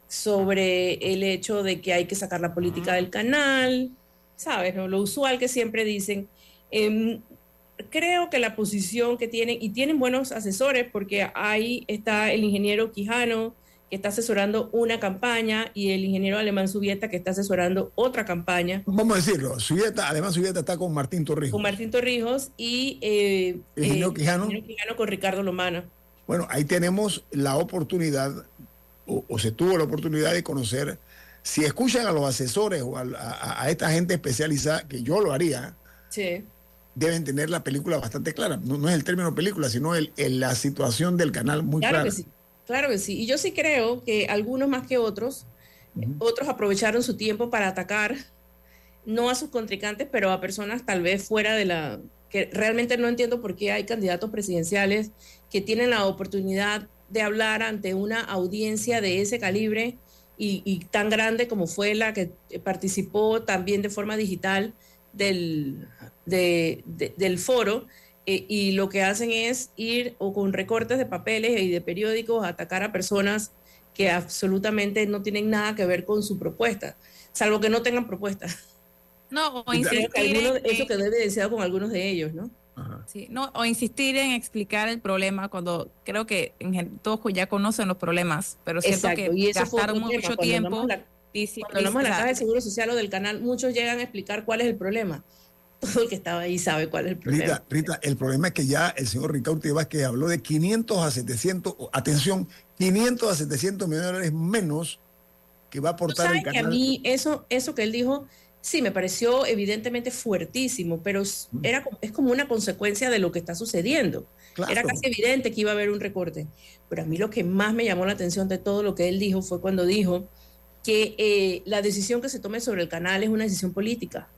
sobre el hecho de que hay que sacar la política del canal, ¿sabes? Lo usual que siempre dicen. Em, creo que la posición que tienen, y tienen buenos asesores, porque ahí está el ingeniero Quijano, que está asesorando una campaña, y el ingeniero Alemán Subieta, que está asesorando otra campaña. Vamos a decirlo, Subieta, Alemán Subieta está con Martín Torrijos. Con Martín Torrijos y eh, el ingeniero eh, Quijano. con Ricardo Lomana. Bueno, ahí tenemos la oportunidad, o, se tuvo la oportunidad de conocer, si escuchan a los asesores o a, a esta gente especializada, que yo lo haría, sí deben tener la película bastante clara. No, es el término película, sino el, la situación del canal muy claro clara. Que sí, claro que sí. Y yo sí creo que algunos más que otros, otros aprovecharon su tiempo para atacar, no a sus contrincantes, pero a personas tal vez fuera de la... que realmente no entiendo por qué hay candidatos presidenciales que tienen la oportunidad de hablar ante una audiencia de ese calibre y, y tan grande como fue la que participó también de forma digital del, del foro eh, y lo que hacen es ir o con recortes de papeles y de periódicos a atacar a personas que absolutamente no tienen nada que ver con su propuesta, salvo que no tengan propuesta. No, o insistir eso que debe deseado con algunos de ellos, ¿no? Sí, no, o insistir en explicar el problema cuando creo que en, todos ya conocen los problemas, pero siento que y gastaron mucho tiempo. Cuando hablamos de la caja de seguro social o del canal, muchos llegan a explicar cuál es el problema. Todo el que estaba ahí sabe cuál es el problema. Rita, Rita el problema es que ya el señor Ricardo que habló de 500 a 700, atención, 500 a 700 millones de dólares menos que va a aportar el canal. Que a mí eso, eso que él dijo, sí, me pareció evidentemente fuertísimo, pero era, es como una consecuencia de lo que está sucediendo. Era casi evidente que iba a haber un recorte. Pero a mí lo que más me llamó la atención de todo lo que él dijo fue cuando dijo que eh, la decisión que se tome sobre el canal es una decisión política.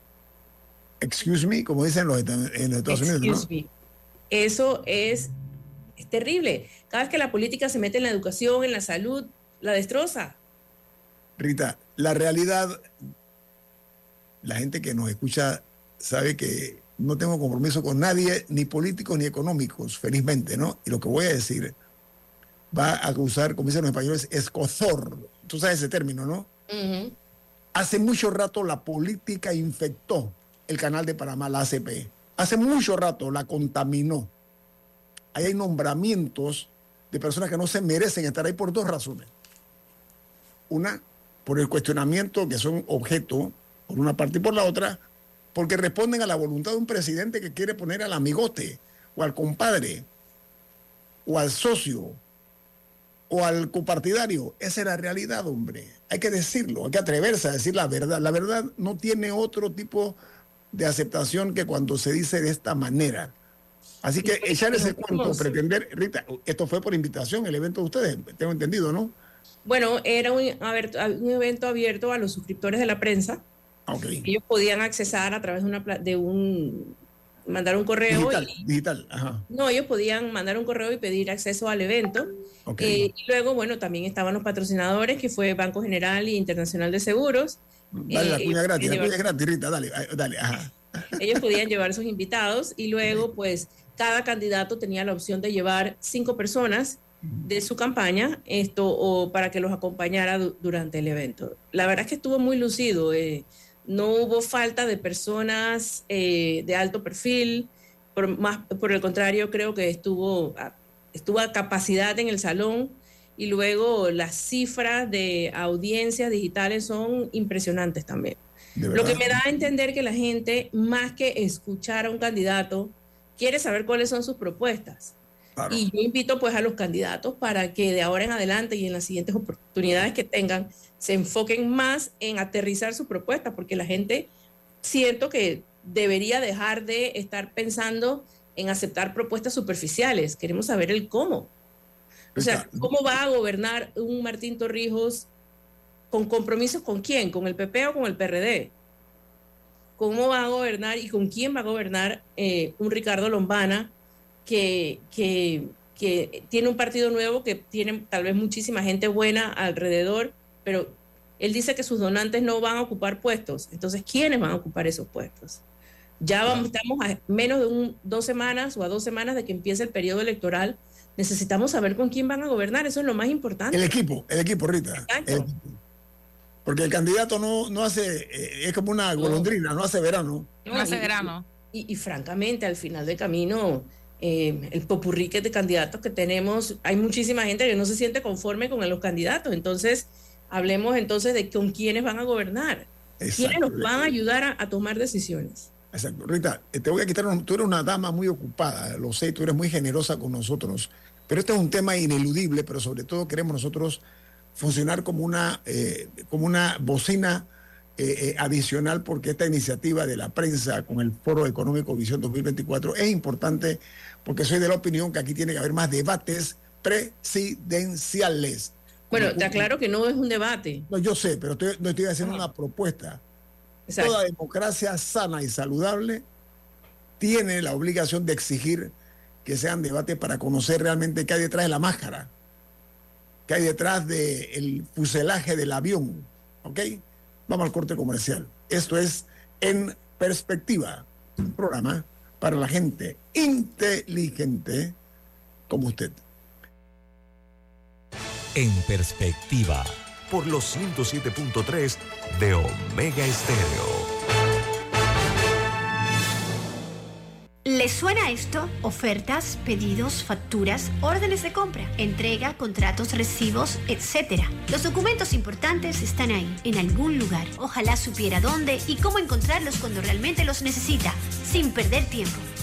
Excuse me, como dicen los, en los Estados Unidos. Me. Eso es, es terrible. Cada vez que la política se mete en la educación, en la salud, la destroza. Rita, la realidad, la gente que nos escucha sabe que no tengo compromiso con nadie, ni políticos ni económicos, felizmente, ¿no? Y lo que voy a decir va a causar, como dicen los españoles, escozor. Tú sabes ese término, ¿no? Hace mucho rato la política infectó el canal de Panamá, la ACP. Hace mucho rato la contaminó. Ahí hay nombramientos de personas que no se merecen estar ahí por dos razones. Una, por el cuestionamiento que son objeto, por una parte y por la otra, porque responden a la voluntad de un presidente que quiere poner al amigote o al compadre o al socio o al copartidario. Esa es la realidad, hombre. Hay que decirlo, hay que atreverse a decir la verdad. La verdad no tiene otro tipo de aceptación que cuando se dice de esta manera. Así que echar ese cuento, pretender, Rita, esto fue por invitación, el evento de ustedes, tengo entendido, ¿no? Bueno, era un, un evento abierto a los suscriptores de la prensa. Okay. Ellos podían accesar a través de, una, de un mandar un correo. Digital, digital, ajá. No, ellos podían mandar un correo y pedir acceso al evento. Eh, y luego, bueno, también estaban los patrocinadores, que fue Banco General y Internacional de Seguros. Dale la eh, cuña gratis, la cuña gratis, Rita, dale, dale, ajá. Ellos podían llevar sus invitados y luego, pues, cada candidato tenía la opción de llevar cinco personas de su campaña esto o para que los acompañara durante el evento. La verdad es que estuvo muy lucido. Eh, no hubo falta de personas eh, de alto perfil. Por, más, por el contrario, creo que estuvo, estuvo a capacidad en el salón y luego las cifras de audiencias digitales son impresionantes también. Lo que me da a entender que la gente, más que escuchar a un candidato, quiere saber cuáles son sus propuestas. Y yo invito pues a los candidatos para que de ahora en adelante y en las siguientes oportunidades que tengan, se enfoquen más en aterrizar sus propuestas, porque la gente siento que debería dejar de estar pensando en aceptar propuestas superficiales. Queremos saber el cómo. O sea, ¿cómo va a gobernar un Martín Torrijos con compromisos con quién? ¿Con el PP o con el PRD? ¿Cómo va a gobernar y con quién va a gobernar eh, un Ricardo Lombana que, que, que tiene un partido nuevo, que tiene tal vez muchísima gente buena alrededor, pero él dice que sus donantes no van a ocupar puestos. Entonces, ¿quiénes van a ocupar esos puestos? Ya vamos, estamos a menos de dos semanas o a dos semanas de que empiece el periodo electoral. Necesitamos saber con quién van a gobernar. Eso es lo más importante. El equipo, el equipo, Rita. Porque el candidato no, no hace, eh, es como una golondrina, no, hace verano. No hace verano. Y, y, francamente, al final del camino, eh, el popurrique de candidatos que tenemos, hay muchísima gente que no se siente conforme con los candidatos. Entonces, hablemos entonces de con quiénes van a gobernar, quiénes nos van a ayudar a, tomar decisiones. Exacto. Rita, eh, te voy a quitar, tú eres una dama muy ocupada, lo sé, tú eres muy generosa con nosotros, pero este es un tema ineludible, pero sobre todo queremos nosotros funcionar como una, eh, como una bocina adicional porque esta iniciativa de la prensa con el Foro Económico Visión 2024 es importante porque soy de la opinión que aquí tiene que haber más debates presidenciales. Bueno, te aclaro que no es un debate. No, yo sé, pero estoy, no estoy haciendo una propuesta. Toda democracia sana y saludable tiene la obligación de exigir que sean debates para conocer realmente qué hay detrás de la máscara, qué hay detrás del fuselaje del avión. ¿Ok? Vamos al corte comercial. Esto es En Perspectiva, un programa para la gente inteligente como usted. En perspectiva. Por los 107.3 de Omega Estéreo. ¿Les suena esto? Ofertas, pedidos, facturas, órdenes de compra, entrega, contratos, recibos, etc. Los documentos importantes están ahí, en algún lugar. Ojalá supiera dónde y cómo encontrarlos cuando realmente los necesita, sin perder tiempo.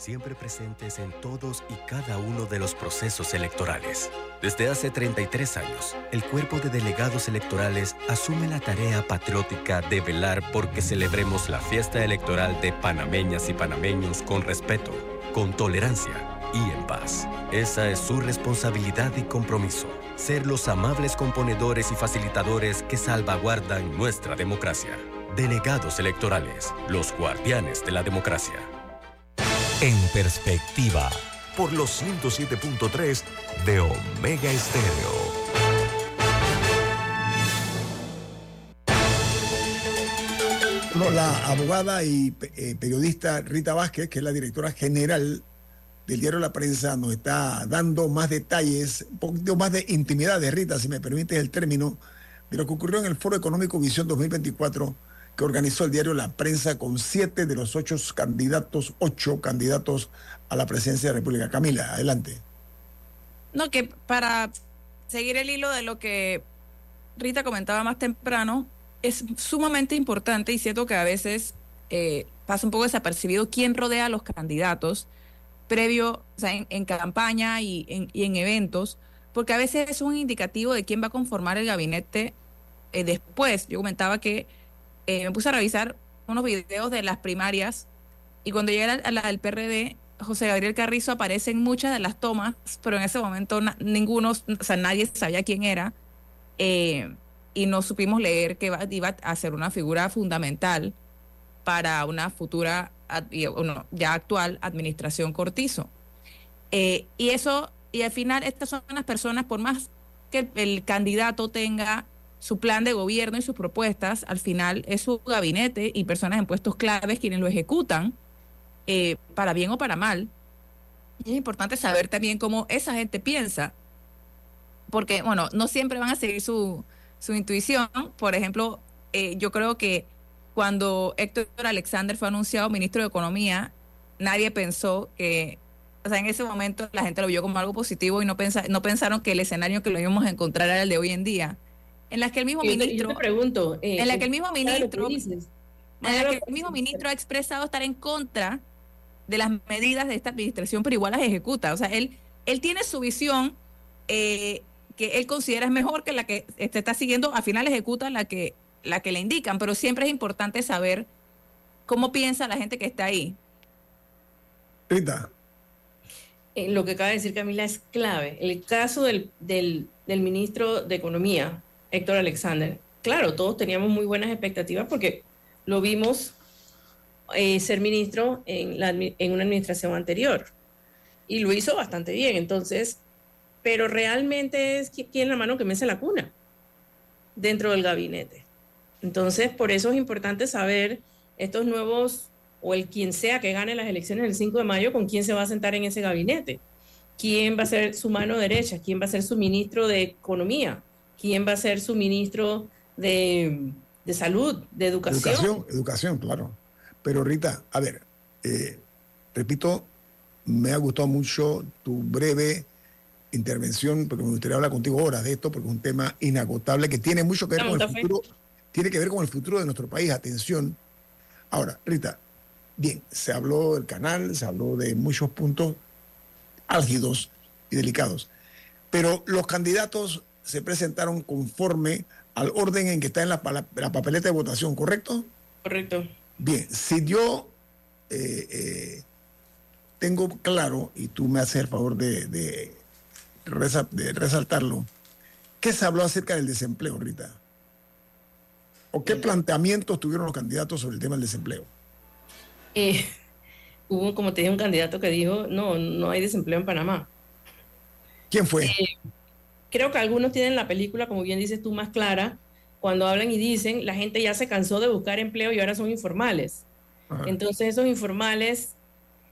siempre presentes en todos y cada uno de los procesos electorales. Desde hace 33 años, el cuerpo de delegados electorales asume la tarea patriótica de velar porque celebremos la fiesta electoral de panameñas y panameños con respeto, con tolerancia y en paz. Esa es su responsabilidad y compromiso, ser los amables componedores y facilitadores que salvaguardan nuestra democracia. Delegados electorales, los guardianes de la democracia. En perspectiva. Por los 107.3 de Omega Estéreo. la abogada y eh, periodista Rita Vázquez, que es la directora general del diario La Prensa nos está dando más detalles, un poquito más de intimidad de Rita, si me permite el término, de lo que ocurrió en el Foro Económico Visión 2024 que organizó el diario La Prensa con siete de los ocho candidatos, ocho candidatos a la presidencia de la República. Camila, adelante. No, que para seguir el hilo de lo que Rita comentaba más temprano, es sumamente importante y siento que a veces eh, pasa un poco desapercibido quién rodea a los candidatos previo, o sea, en, campaña y en, eventos, porque a veces es un indicativo de quién va a conformar el gabinete eh, después yo comentaba que eh, me puse a revisar unos videos de las primarias y cuando llegué a la, del PRD, José Gabriel Carrizo aparece en muchas de las tomas, pero en ese momento ninguno, o sea, nadie sabía quién era eh, y no supimos leer que iba, a ser una figura fundamental para una futura, ya actual administración Cortizo. y eso, y al final estas son las personas, por más que el candidato tenga su plan de gobierno y sus propuestas, al final es su gabinete y personas en puestos claves quienes lo ejecutan, eh, para bien o para mal. Y es importante saber también cómo esa gente piensa, porque, bueno, no siempre van a seguir su, su intuición. Por ejemplo, eh, yo creo que cuando Héctor Alexander fue anunciado ministro de Economía, nadie pensó que o sea, en ese momento la gente lo vio como algo positivo y no, pensa, no pensaron que el escenario que lo íbamos a encontrar era el de hoy en día. En la que el mismo ministro. pregunto. Eh, en la que el mismo ministro. En la que el mismo ministro ha expresado estar en contra de las medidas de esta administración, pero igual las ejecuta. O sea, él, él tiene su visión eh, que él considera es mejor que la que se está siguiendo, al final ejecuta la que, la que le indican, pero siempre es importante saber cómo piensa la gente que está ahí. Rita. Eh, lo que acaba de decir Camila es clave. El caso del, del, ministro de Economía, Héctor Alexander, claro, todos teníamos muy buenas expectativas porque lo vimos eh, ser ministro en, una administración anterior y lo hizo bastante bien. Entonces, pero realmente es quien la mano que mece la cuna dentro del gabinete. Entonces, por eso es importante saber estos nuevos o el quien sea que gane las elecciones el 5 de mayo, con quién se va a sentar en ese gabinete, quién va a ser su mano derecha, quién va a ser su ministro de Economía, quién va a ser su ministro de, Salud, de Educación. Educación, educación, claro. Pero Rita, a ver, eh, repito, me ha gustado mucho tu breve intervención, porque me gustaría hablar contigo ahora de esto, porque es un tema inagotable que tiene mucho que ver con el futuro, tiene que ver con el futuro de nuestro país. Atención. Ahora, Rita, Bien, se habló del canal, se habló de muchos puntos álgidos y delicados, pero los candidatos se presentaron conforme al orden en que está en la, papeleta de votación, ¿correcto? Correcto. Bien, si yo eh, eh, tengo claro, y tú me haces el favor de, de, resaltarlo, ¿qué se habló acerca del desempleo, Rita? ¿O qué planteamientos tuvieron los candidatos sobre el tema del desempleo? Eh, hubo, como te dije, un candidato que dijo, no, no hay desempleo en Panamá. ¿Quién fue? Eh, creo que algunos tienen la película, como bien dices tú, más clara, cuando hablan y dicen, la gente ya se cansó de buscar empleo y ahora son informales. Entonces esos informales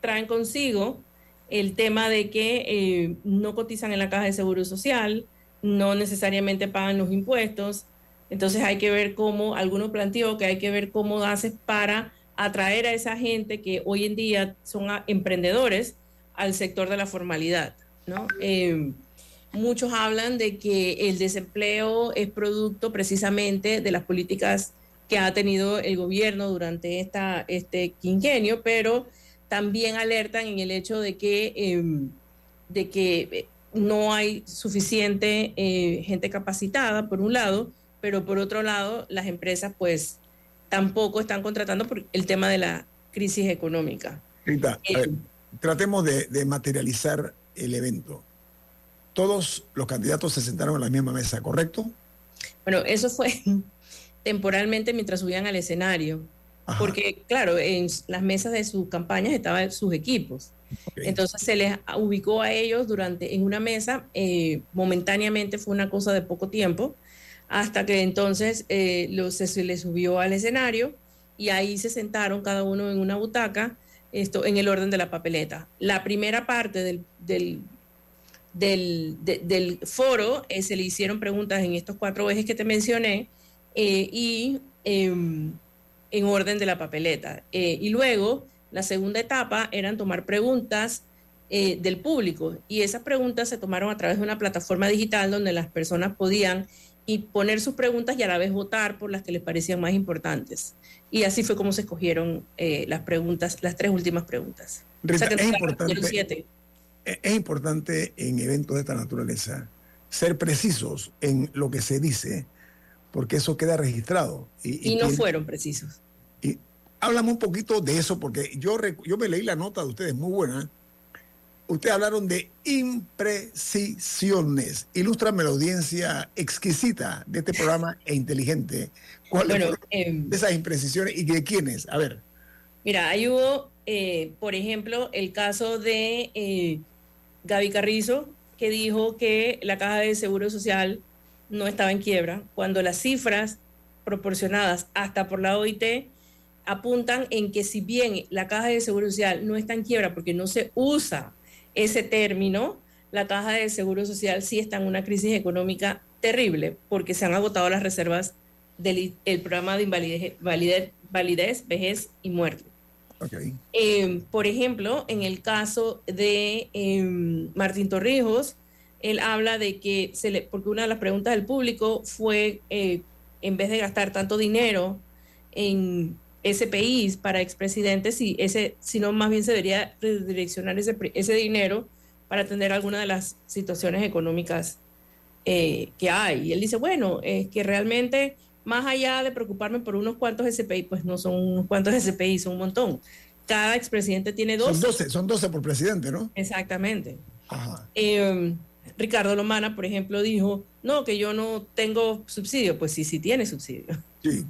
traen consigo el tema de que eh, no cotizan en la caja de seguro social, no necesariamente pagan los impuestos. Entonces hay que ver cómo, alguno planteó que hay que ver cómo haces para atraer a esa gente que hoy en día son emprendedores al sector de la formalidad. ¿no? Eh, muchos hablan de que el desempleo es producto precisamente de las políticas que ha tenido el gobierno durante esta, este quinquenio, pero también alertan en el hecho de que, em, de que no hay suficiente eh, gente capacitada, por un lado, pero por otro lado, las empresas pues tampoco están contratando por el tema de la crisis económica. Rita, eh, tratemos de, materializar el evento. Todos los candidatos se sentaron en la misma mesa, ¿correcto? Bueno, eso fue temporalmente mientras subían al escenario. Porque, claro, en las mesas de sus campañas estaban sus equipos. Entonces se les ubicó a ellos durante en una mesa, eh, momentáneamente fue una cosa de poco tiempo, hasta que entonces eh, se, le subió al escenario y ahí se sentaron cada uno en una butaca, esto en el orden de la papeleta. La primera parte del, del, del, foro eh, se le hicieron preguntas en estos cuatro ejes que te mencioné eh, y em, en orden de la papeleta. y luego, la segunda etapa eran tomar preguntas del público y esas preguntas se tomaron a través de una plataforma digital donde las personas podían y poner sus preguntas y a la vez votar por las que les parecían más importantes. Y así fue como se escogieron eh, las preguntas, las tres últimas preguntas. es, importante, es importante en eventos de esta naturaleza ser precisos en lo que se dice, porque eso queda registrado. Y, no fueron precisos. Y háblame un poquito de eso, porque yo, yo me leí la nota de ustedes, muy buena. Ustedes hablaron de imprecisiones. Ilústrame la audiencia exquisita de este programa e inteligente. ¿Cuáles fueron em, esas imprecisiones y de quiénes? A ver. Mira, ahí hubo, eh, por ejemplo, el caso de eh, Gaby Carrizo, que dijo que la caja de seguro social no estaba en quiebra, cuando las cifras proporcionadas hasta por la OIT apuntan en que si bien la caja de seguro social no está en quiebra porque no se usa ese término, la caja de seguro social sí está en una crisis económica terrible porque se han agotado las reservas del programa de invalidez, validez, vejez y muerte. Eh, por ejemplo, en el caso de em, Martín Torrijos, él habla de que, se le, porque una de las preguntas del público fue, eh, en vez de gastar tanto dinero en SPIs para expresidentes, si ese, sino más bien se debería redireccionar ese, ese dinero para atender alguna de las situaciones económicas eh, que hay. Y él dice, bueno, es que realmente más allá de preocuparme por unos cuantos SPI, pues no son unos cuantos SPI, son un montón. Cada expresidente tiene 12. Son 12, son 12 por presidente, ¿no? Exactamente. Em, Ricardo Lomana, por ejemplo, dijo, no, que yo no tengo subsidio. Pues sí, sí tiene subsidio. Sí,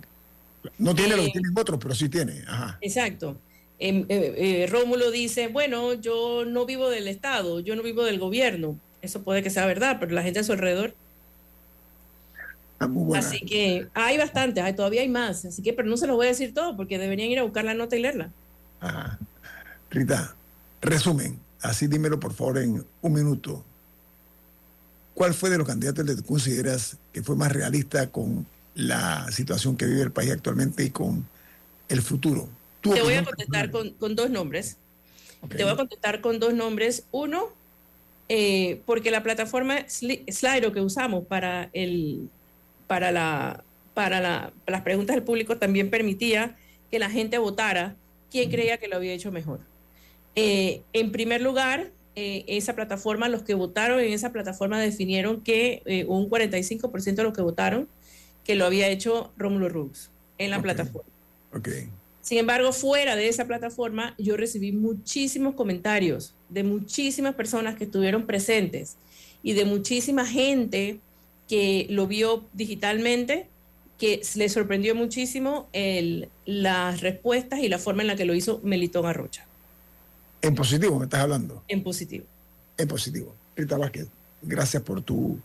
no tiene lo que eh, tienen otros, pero sí tiene. Exacto. Em, eh, eh, Rómulo dice, bueno, yo no vivo del Estado, yo no vivo del gobierno. Eso puede que sea verdad, pero la gente a su alrededor Así que hay bastantes, hay, todavía hay más. Así que, pero no se los voy a decir todo porque deberían ir a buscar la nota y leerla. Ajá. Rita, resumen, así dímelo por favor en un minuto. ¿Cuál fue de los candidatos que consideras que fue más realista con la situación que vive el país actualmente y con el futuro? Te voy a contestar con, dos nombres. Te voy a contestar con dos nombres. Uno, eh, porque la plataforma Slido que usamos para el para, la, para las preguntas del público también permitía que la gente votara quién creía que lo había hecho mejor. Eh, en primer lugar, eh, esa plataforma, los que votaron en esa plataforma definieron que eh, un 45% de los que votaron que lo había hecho Rómulo Rux en la plataforma. Okay. Sin embargo, fuera de esa plataforma, yo recibí muchísimos comentarios de muchísimas personas que estuvieron presentes y de muchísima gente que lo vio digitalmente, que le sorprendió muchísimo el, las respuestas y la forma en la que lo hizo Melitón Arrocha. En positivo me estás hablando. En positivo. En positivo. Rita Vázquez, gracias por tu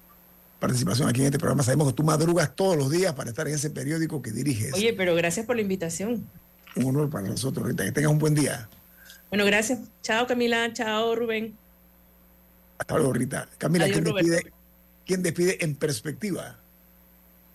participación aquí en este programa. Sabemos que tú madrugas todos los días para estar en ese periódico que diriges. Oye, pero gracias por la invitación. Un honor para nosotros, Rita. Que tengas un buen día. Bueno, gracias. Chao, Camila. Chao, Rubén. Hasta luego, Rita. Camila, ¿quién te pide ¿Quién despide en perspectiva.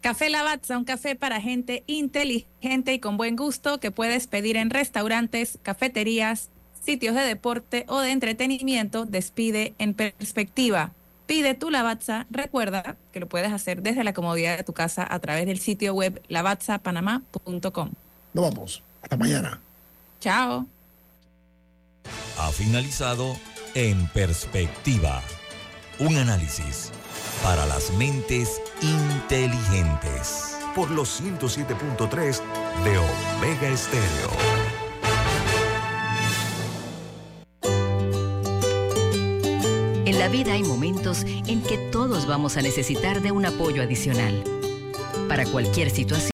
Café Lavazza, un café para gente inteligente y con buen gusto que puedes pedir en restaurantes, cafeterías, sitios de deporte o de entretenimiento. Despide en perspectiva. Pide tu Lavazza. Recuerda que lo puedes hacer desde la comodidad de tu casa a través del sitio web lavazzapanamá.com. Nos vamos. Hasta mañana. Chao. Ha finalizado En Perspectiva. Un análisis para las mentes inteligentes. Por los 107.3 de Omega Estéreo. En la vida hay momentos en que todos vamos a necesitar de un apoyo adicional. Para cualquier situación,